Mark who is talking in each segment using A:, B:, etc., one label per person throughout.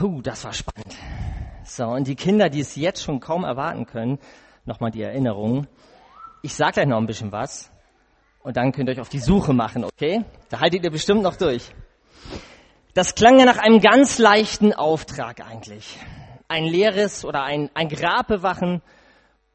A: Puh, das war spannend. So, und die Kinder, die es jetzt schon kaum erwarten können, nochmal die Erinnerung. Ich sag gleich noch ein bisschen was. Und dann könnt ihr euch auf die Suche machen, okay? Da haltet ihr bestimmt noch durch. Das klang ja nach einem ganz leichten Auftrag eigentlich. Ein leeres oder ein, ein Grab bewachen,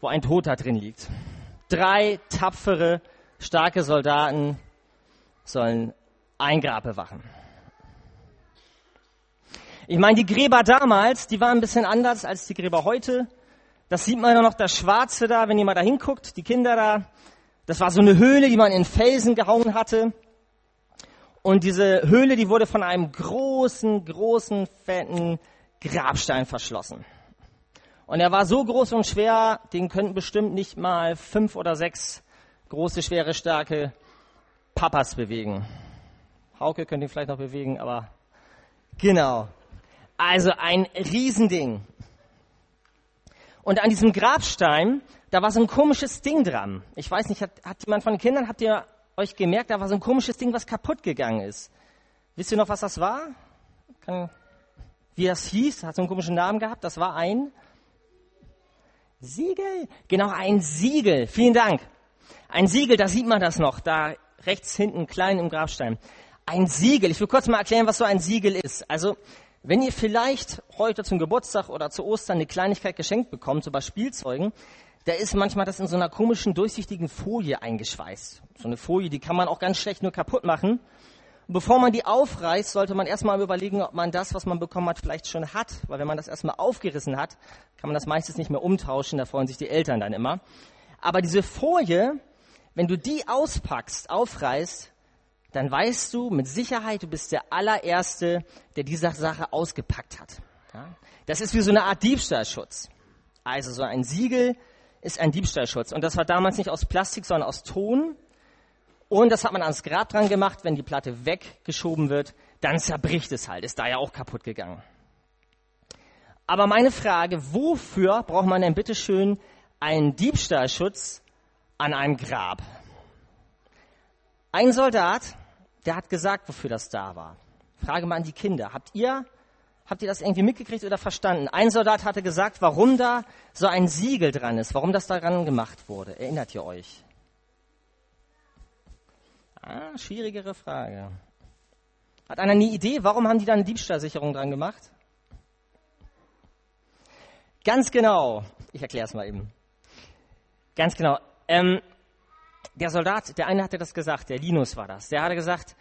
A: wo ein Toter drin liegt. Drei tapfere, starke Soldaten sollen ein Grab bewachen. Ich meine, die Gräber damals, die waren ein bisschen anders als die Gräber heute. Das sieht man ja noch, das Schwarze da, wenn ihr mal da hinguckt, die Kinder da. Das war so eine Höhle, die man in Felsen gehauen hatte. Und diese Höhle, die wurde von einem großen, großen, fetten Grabstein verschlossen. Und er war so groß und schwer, den könnten bestimmt nicht mal fünf oder sechs große, schwere, starke Papas bewegen. Hauke könnte ihn vielleicht noch bewegen, aber genau. Also ein Riesending. Und an diesem Grabstein, da war so ein komisches Ding dran. Ich weiß nicht, hat, hat jemand von den Kindern, habt ihr euch gemerkt, da war so ein komisches Ding, was kaputt gegangen ist. Wisst ihr noch, was das war? Kann, wie das hieß? Hat so einen komischen Namen gehabt. Das war ein Siegel. Genau, ein Siegel. Vielen Dank. Ein Siegel, da sieht man das noch, da rechts hinten klein im Grabstein. Ein Siegel. Ich will kurz mal erklären, was so ein Siegel ist. Also, wenn ihr vielleicht heute zum Geburtstag oder zu Ostern eine Kleinigkeit geschenkt bekommt, so bei Spielzeugen, da ist manchmal das in so einer komischen, durchsichtigen Folie eingeschweißt. So eine Folie, die kann man auch ganz schlecht nur kaputt machen. Und bevor man die aufreißt, sollte man erstmal überlegen, ob man das, was man bekommen hat, vielleicht schon hat. Weil wenn man das erstmal aufgerissen hat, kann man das meistens nicht mehr umtauschen. Da freuen sich die Eltern dann immer. Aber diese Folie, wenn du die auspackst, aufreißt, dann weißt du mit Sicherheit, du bist der allererste, der diese Sache ausgepackt hat. Ja? Das ist wie so eine Art Diebstahlschutz. Also so ein Siegel ist ein Diebstahlschutz. Und das war damals nicht aus Plastik, sondern aus Ton. Und das hat man ans Grab dran gemacht. Wenn die Platte weggeschoben wird, dann zerbricht es halt. Ist da ja auch kaputt gegangen. Aber meine Frage, wofür braucht man denn bitteschön einen Diebstahlschutz an einem Grab? Ein Soldat der hat gesagt, wofür das da war. Frage mal an die Kinder. Habt ihr, habt ihr das irgendwie mitgekriegt oder verstanden? Ein Soldat hatte gesagt, warum da so ein Siegel dran ist, warum das daran gemacht wurde. Erinnert ihr euch? Ah, schwierigere Frage. Hat einer eine Idee, warum haben die da eine Diebstahlsicherung dran gemacht? Ganz genau. Ich erkläre es mal eben. Ganz genau. Ähm, der Soldat, der eine hatte das gesagt, der Linus war das, der hatte gesagt,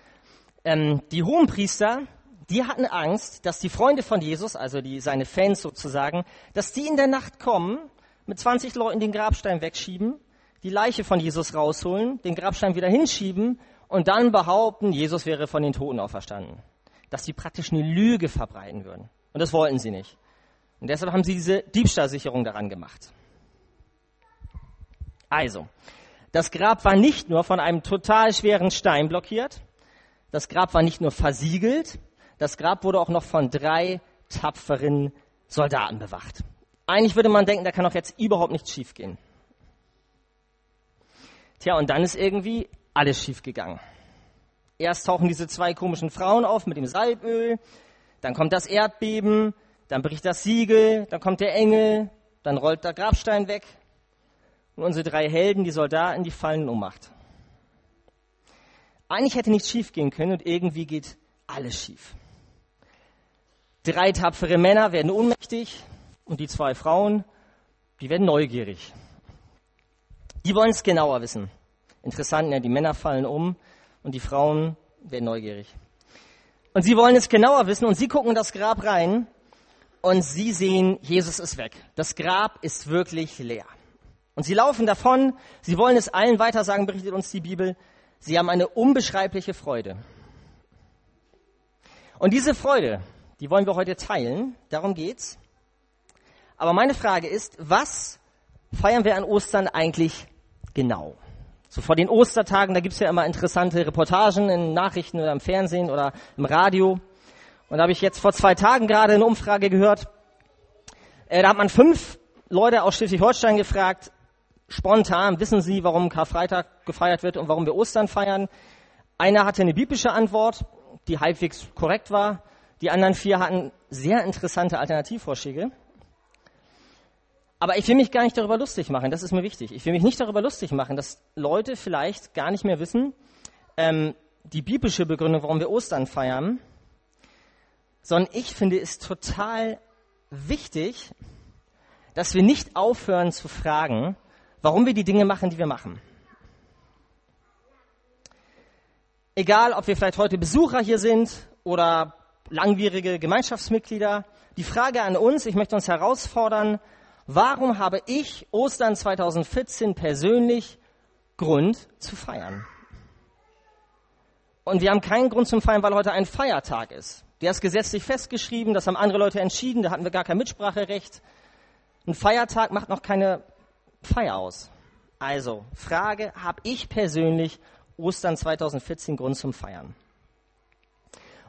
A: ähm, die Hohenpriester, die hatten Angst, dass die Freunde von Jesus, also die, seine Fans sozusagen, dass die in der Nacht kommen, mit 20 Leuten den Grabstein wegschieben, die Leiche von Jesus rausholen, den Grabstein wieder hinschieben und dann behaupten, Jesus wäre von den Toten auferstanden. Dass sie praktisch eine Lüge verbreiten würden. Und das wollten sie nicht. Und deshalb haben sie diese Diebstahlsicherung daran gemacht. Also, das Grab war nicht nur von einem total schweren Stein blockiert, das Grab war nicht nur versiegelt, das Grab wurde auch noch von drei tapferen Soldaten bewacht. Eigentlich würde man denken, da kann doch jetzt überhaupt nichts schiefgehen. Tja, und dann ist irgendwie alles schiefgegangen. Erst tauchen diese zwei komischen Frauen auf mit dem Salböl, dann kommt das Erdbeben, dann bricht das Siegel, dann kommt der Engel, dann rollt der Grabstein weg und unsere drei Helden, die Soldaten, die fallen in Ohnmacht. Eigentlich hätte nichts schief gehen können und irgendwie geht alles schief. Drei tapfere Männer werden ohnmächtig und die zwei Frauen, die werden neugierig. Die wollen es genauer wissen. Interessant, ja, die Männer fallen um und die Frauen werden neugierig. Und sie wollen es genauer wissen und sie gucken in das Grab rein und sie sehen, Jesus ist weg. Das Grab ist wirklich leer. Und sie laufen davon, sie wollen es allen weitersagen, berichtet uns die Bibel. Sie haben eine unbeschreibliche Freude. Und diese Freude, die wollen wir heute teilen, darum geht's. Aber meine Frage ist, was feiern wir an Ostern eigentlich genau? So vor den Ostertagen, da gibt's ja immer interessante Reportagen in Nachrichten oder im Fernsehen oder im Radio. Und da habe ich jetzt vor zwei Tagen gerade eine Umfrage gehört. Äh, da hat man fünf Leute aus Schleswig-Holstein gefragt, spontan, wissen Sie, warum Karfreitag gefeiert wird und warum wir Ostern feiern? Einer hatte eine biblische Antwort, die halbwegs korrekt war. Die anderen vier hatten sehr interessante Alternativvorschläge. Aber ich will mich gar nicht darüber lustig machen, das ist mir wichtig. Ich will mich nicht darüber lustig machen, dass Leute vielleicht gar nicht mehr wissen, ähm, die biblische Begründung, warum wir Ostern feiern, sondern ich finde es total wichtig, dass wir nicht aufhören zu fragen, warum wir die Dinge machen, die wir machen. Egal, ob wir vielleicht heute Besucher hier sind oder langwierige Gemeinschaftsmitglieder, die Frage an uns, ich möchte uns herausfordern, warum habe ich Ostern 2014 persönlich Grund zu feiern? Und wir haben keinen Grund zum Feiern, weil heute ein Feiertag ist. Der ist gesetzlich festgeschrieben, das haben andere Leute entschieden, da hatten wir gar kein Mitspracherecht. Ein Feiertag macht noch keine Feier aus. Also, Frage, habe ich persönlich Ostern 2014 Grund zum Feiern?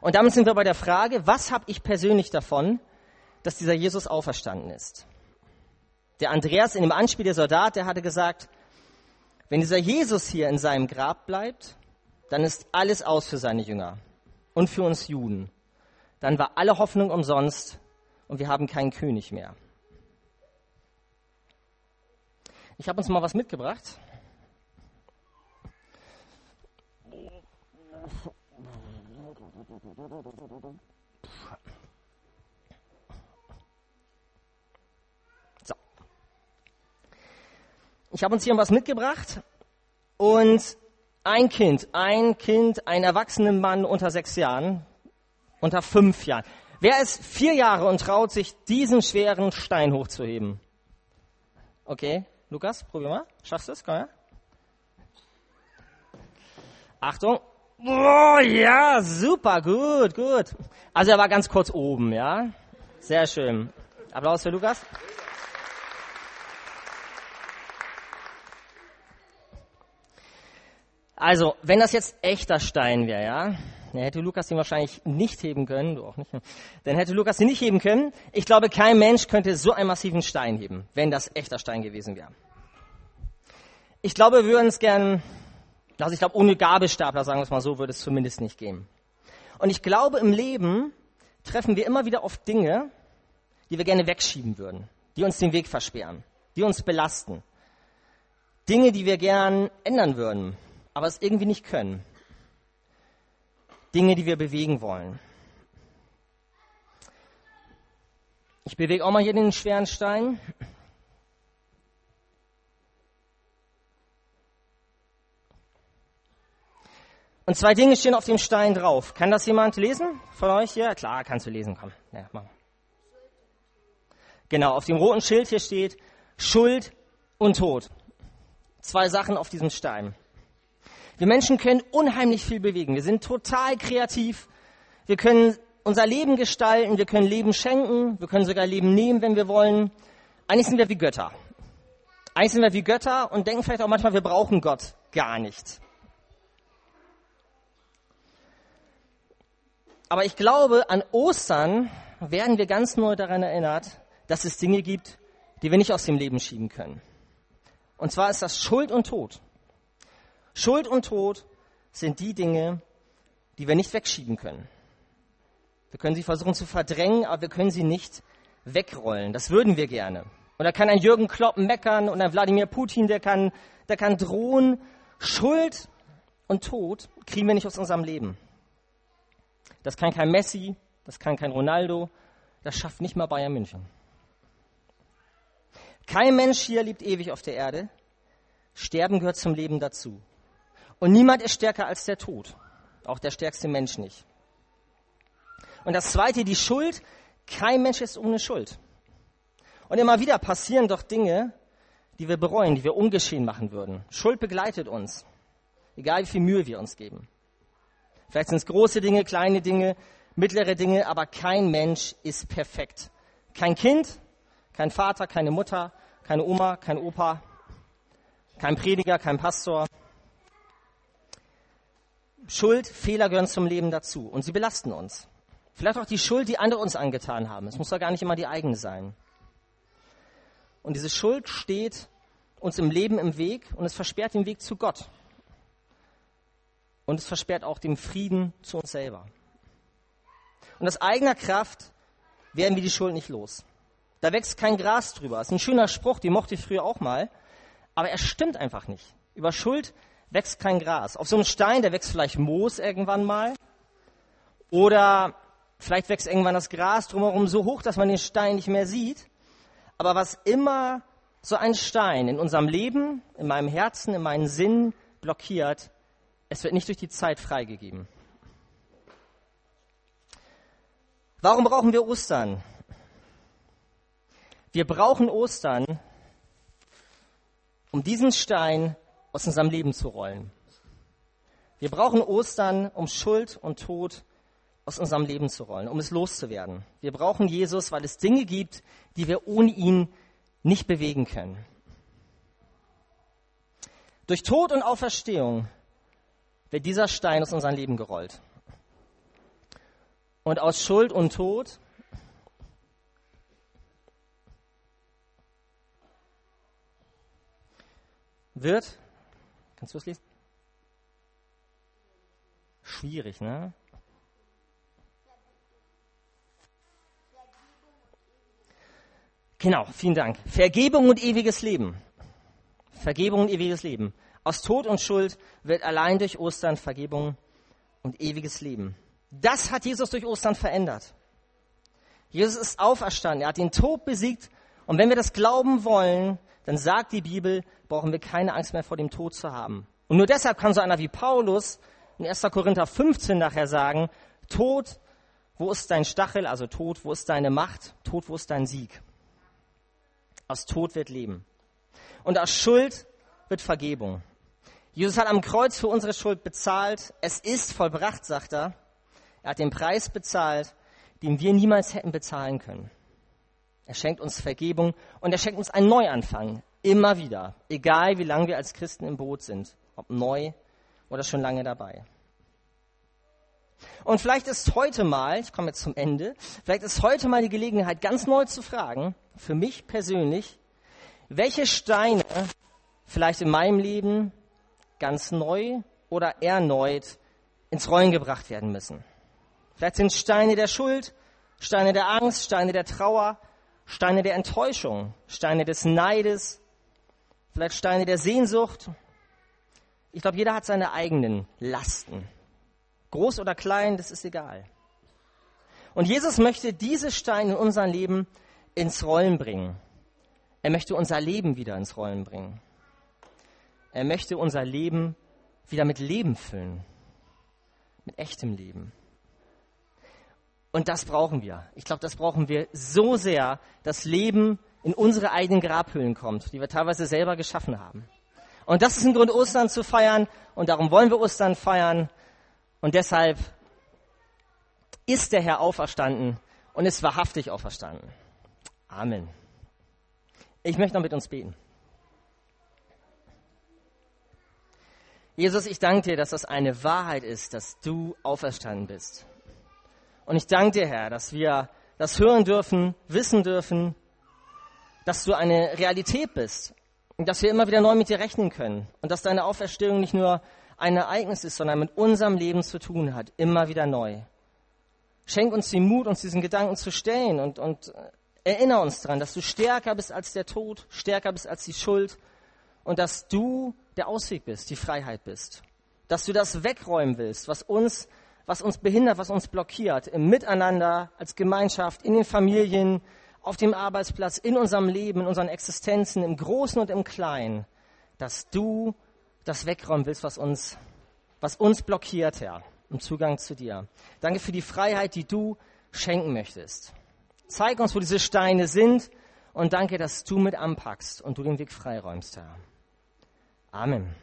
A: Und damit sind wir bei der Frage, was habe ich persönlich davon, dass dieser Jesus auferstanden ist? Der Andreas in dem Anspiel der Soldat, der hatte gesagt, wenn dieser Jesus hier in seinem Grab bleibt, dann ist alles aus für seine Jünger und für uns Juden. Dann war alle Hoffnung umsonst und wir haben keinen König mehr. Ich habe uns mal was mitgebracht. So. Ich habe uns hier was mitgebracht und ein Kind, ein Kind, ein erwachsener Mann unter sechs Jahren, unter fünf Jahren. Wer ist vier Jahre und traut sich, diesen schweren Stein hochzuheben? Okay, Lukas, probier mal. Schaffst du es? Komm her. Achtung. Oh, ja, super, gut, gut. Also er war ganz kurz oben, ja. Sehr schön. Applaus für Lukas. Also, wenn das jetzt echter Stein wäre, ja, dann hätte Lukas ihn wahrscheinlich nicht heben können, du auch nicht, dann hätte Lukas ihn nicht heben können. Ich glaube, kein Mensch könnte so einen massiven Stein heben, wenn das echter Stein gewesen wäre. Ich glaube, wir würden es gern, also ich glaube, ohne Gabelstapler, sagen wir es mal so, würde es zumindest nicht gehen. Und ich glaube, im Leben treffen wir immer wieder auf Dinge, die wir gerne wegschieben würden, die uns den Weg versperren, die uns belasten. Dinge, die wir gern ändern würden, aber es irgendwie nicht können. Dinge, die wir bewegen wollen. Ich bewege auch mal hier den schweren Stein. Und zwei Dinge stehen auf dem Stein drauf. Kann das jemand lesen von euch hier? Klar, kannst du lesen, komm. Ja, mach. Genau, auf dem roten Schild hier steht Schuld und Tod. Zwei Sachen auf diesem Stein. Wir Menschen können unheimlich viel bewegen. Wir sind total kreativ. Wir können unser Leben gestalten. Wir können Leben schenken. Wir können sogar Leben nehmen, wenn wir wollen. Eigentlich sind wir wie Götter. Eigentlich sind wir wie Götter und denken vielleicht auch manchmal, wir brauchen Gott gar nicht. Aber ich glaube, an Ostern werden wir ganz neu daran erinnert, dass es Dinge gibt, die wir nicht aus dem Leben schieben können. Und zwar ist das Schuld und Tod. Schuld und Tod sind die Dinge, die wir nicht wegschieben können. Wir können sie versuchen zu verdrängen, aber wir können sie nicht wegrollen. Das würden wir gerne. Und da kann ein Jürgen Klopp meckern und ein Wladimir Putin, der kann, der kann drohen. Schuld und Tod kriegen wir nicht aus unserem Leben. Das kann kein Messi, das kann kein Ronaldo, das schafft nicht mal Bayern München. Kein Mensch hier lebt ewig auf der Erde. Sterben gehört zum Leben dazu. Und niemand ist stärker als der Tod. Auch der stärkste Mensch nicht. Und das zweite, die Schuld. Kein Mensch ist ohne Schuld. Und immer wieder passieren doch Dinge, die wir bereuen, die wir ungeschehen machen würden. Schuld begleitet uns. Egal wie viel Mühe wir uns geben. Vielleicht sind es große Dinge, kleine Dinge, mittlere Dinge, aber kein Mensch ist perfekt. Kein Kind, kein Vater, keine Mutter, keine Oma, kein Opa, kein Prediger, kein Pastor, Schuld, Fehler gehören zum Leben dazu und sie belasten uns. Vielleicht auch die Schuld, die andere uns angetan haben. Es muss doch gar nicht immer die eigene sein. Und diese Schuld steht uns im Leben im Weg und es versperrt den Weg zu Gott. Und es versperrt auch den Frieden zu uns selber. Und aus eigener Kraft werden wir die Schuld nicht los. Da wächst kein Gras drüber. Das ist ein schöner Spruch, den mochte ich früher auch mal. Aber er stimmt einfach nicht. Über Schuld wächst kein Gras. Auf so einem Stein, da wächst vielleicht Moos irgendwann mal. Oder vielleicht wächst irgendwann das Gras drumherum so hoch, dass man den Stein nicht mehr sieht. Aber was immer so ein Stein in unserem Leben, in meinem Herzen, in meinen Sinn blockiert, es wird nicht durch die Zeit freigegeben. Warum brauchen wir Ostern? Wir brauchen Ostern, um diesen Stein aus unserem Leben zu rollen. Wir brauchen Ostern, um Schuld und Tod aus unserem Leben zu rollen, um es loszuwerden. Wir brauchen Jesus, weil es Dinge gibt, die wir ohne ihn nicht bewegen können. Durch Tod und Auferstehung wird dieser Stein aus unserem Leben gerollt. Und aus Schuld und Tod wird, kannst du es lesen? Schwierig, ne? Genau, vielen Dank. Vergebung und ewiges Leben. Vergebung und ewiges Leben. Aus Tod und Schuld wird allein durch Ostern Vergebung und ewiges Leben. Das hat Jesus durch Ostern verändert. Jesus ist auferstanden. Er hat den Tod besiegt. Und wenn wir das glauben wollen, dann sagt die Bibel, brauchen wir keine Angst mehr vor dem Tod zu haben. Und nur deshalb kann so einer wie Paulus in 1. Korinther 15 nachher sagen, Tod, wo ist dein Stachel? Also Tod, wo ist deine Macht? Tod, wo ist dein Sieg? Aus Tod wird Leben. Und aus Schuld wird Vergebung. Jesus hat am Kreuz für unsere Schuld bezahlt. Es ist vollbracht, sagt er. Er hat den Preis bezahlt, den wir niemals hätten bezahlen können. Er schenkt uns Vergebung und er schenkt uns einen Neuanfang. Immer wieder. Egal wie lange wir als Christen im Boot sind. Ob neu oder schon lange dabei. Und vielleicht ist heute mal, ich komme jetzt zum Ende, vielleicht ist heute mal die Gelegenheit, ganz neu zu fragen, für mich persönlich, welche Steine vielleicht in meinem Leben ganz neu oder erneut ins Rollen gebracht werden müssen. Vielleicht sind Steine der Schuld, Steine der Angst, Steine der Trauer, Steine der Enttäuschung, Steine des Neides, vielleicht Steine der Sehnsucht. Ich glaube, jeder hat seine eigenen Lasten. Groß oder klein, das ist egal. Und Jesus möchte diese Steine in unser Leben ins Rollen bringen. Er möchte unser Leben wieder ins Rollen bringen. Er möchte unser Leben wieder mit Leben füllen. Mit echtem Leben. Und das brauchen wir. Ich glaube, das brauchen wir so sehr, dass Leben in unsere eigenen Grabhöhlen kommt, die wir teilweise selber geschaffen haben. Und das ist ein Grund, Ostern zu feiern. Und darum wollen wir Ostern feiern. Und deshalb ist der Herr auferstanden und ist wahrhaftig auferstanden. Amen. Ich möchte noch mit uns beten. Jesus, ich danke dir, dass das eine Wahrheit ist, dass du auferstanden bist. Und ich danke dir, Herr, dass wir das hören dürfen, wissen dürfen, dass du eine Realität bist und dass wir immer wieder neu mit dir rechnen können und dass deine Auferstehung nicht nur ein Ereignis ist, sondern mit unserem Leben zu tun hat, immer wieder neu. Schenk uns den Mut, uns diesen Gedanken zu stellen und, und erinnere uns daran, dass du stärker bist als der Tod, stärker bist als die Schuld und dass du der Ausweg bist, die Freiheit bist. Dass du das wegräumen willst, was uns, was uns behindert, was uns blockiert, im Miteinander, als Gemeinschaft, in den Familien, auf dem Arbeitsplatz, in unserem Leben, in unseren Existenzen, im Großen und im Kleinen, dass du das wegräumen willst, was uns, was uns blockiert, Herr, im Zugang zu dir. Danke für die Freiheit, die du schenken möchtest. Zeig uns, wo diese Steine sind und danke, dass du mit anpackst und du den Weg freiräumst, Herr. Amen.